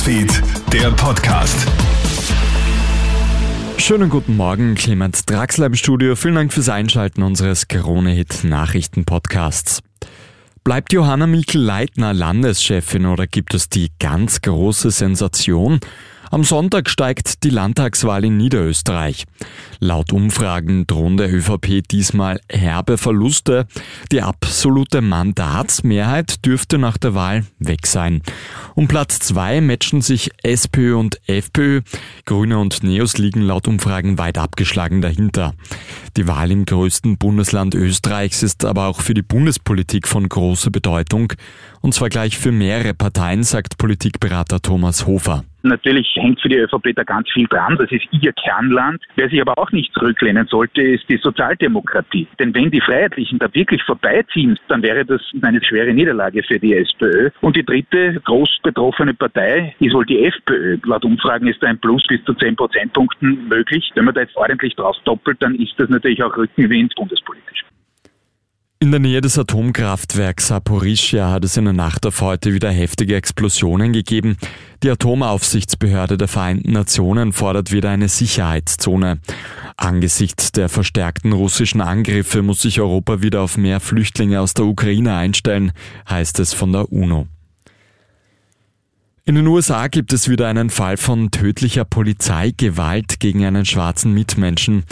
Newsfeed, der Podcast. Schönen guten Morgen, Clemens Draxler im Studio. Vielen Dank fürs Einschalten unseres Krone-Hit Nachrichten-Podcasts. Bleibt Johanna Mikl-Leitner Landeschefin oder gibt es die ganz große Sensation? Am Sonntag steigt die Landtagswahl in Niederösterreich. Laut Umfragen drohen der ÖVP diesmal herbe Verluste. Die absolute Mandatsmehrheit dürfte nach der Wahl weg sein. Um Platz zwei matchen sich SPÖ und FPÖ. Grüne und Neos liegen laut Umfragen weit abgeschlagen dahinter. Die Wahl im größten Bundesland Österreichs ist aber auch für die Bundespolitik von großer Bedeutung. Und zwar gleich für mehrere Parteien, sagt Politikberater Thomas Hofer. Natürlich hängt für die ÖVP da ganz viel dran. Das ist ihr Kernland. Wer sich aber auch nicht zurücklehnen sollte, ist die Sozialdemokratie. Denn wenn die Freiheitlichen da wirklich vorbeiziehen, dann wäre das eine schwere Niederlage für die SPÖ. Und die dritte groß betroffene Partei ist wohl die FPÖ. Laut Umfragen ist da ein Plus bis zu 10 Prozentpunkten möglich. Wenn man da jetzt ordentlich drauf doppelt, dann ist das natürlich auch Rückenwind bundespolitisch. In der Nähe des Atomkraftwerks Saporischia hat es in der Nacht auf heute wieder heftige Explosionen gegeben. Die Atomaufsichtsbehörde der Vereinten Nationen fordert wieder eine Sicherheitszone. Angesichts der verstärkten russischen Angriffe muss sich Europa wieder auf mehr Flüchtlinge aus der Ukraine einstellen, heißt es von der UNO. In den USA gibt es wieder einen Fall von tödlicher Polizeigewalt gegen einen schwarzen Mitmenschen.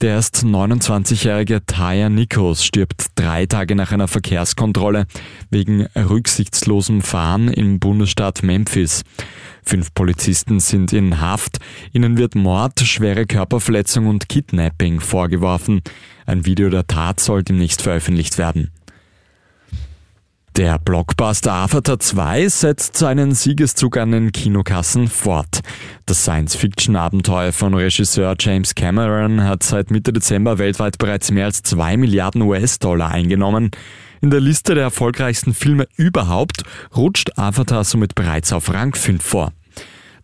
Der erst 29-jährige Taya Nichols stirbt drei Tage nach einer Verkehrskontrolle wegen rücksichtslosem Fahren im Bundesstaat Memphis. Fünf Polizisten sind in Haft. Ihnen wird Mord, schwere Körperverletzung und Kidnapping vorgeworfen. Ein Video der Tat soll demnächst veröffentlicht werden. Der Blockbuster Avatar 2 setzt seinen Siegeszug an den Kinokassen fort. Das Science-Fiction-Abenteuer von Regisseur James Cameron hat seit Mitte Dezember weltweit bereits mehr als 2 Milliarden US-Dollar eingenommen. In der Liste der erfolgreichsten Filme überhaupt rutscht Avatar somit bereits auf Rang 5 vor.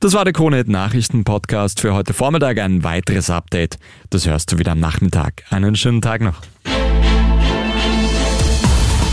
Das war der Kronet Nachrichten Podcast für heute Vormittag. Ein weiteres Update. Das hörst du wieder am Nachmittag. Einen schönen Tag noch.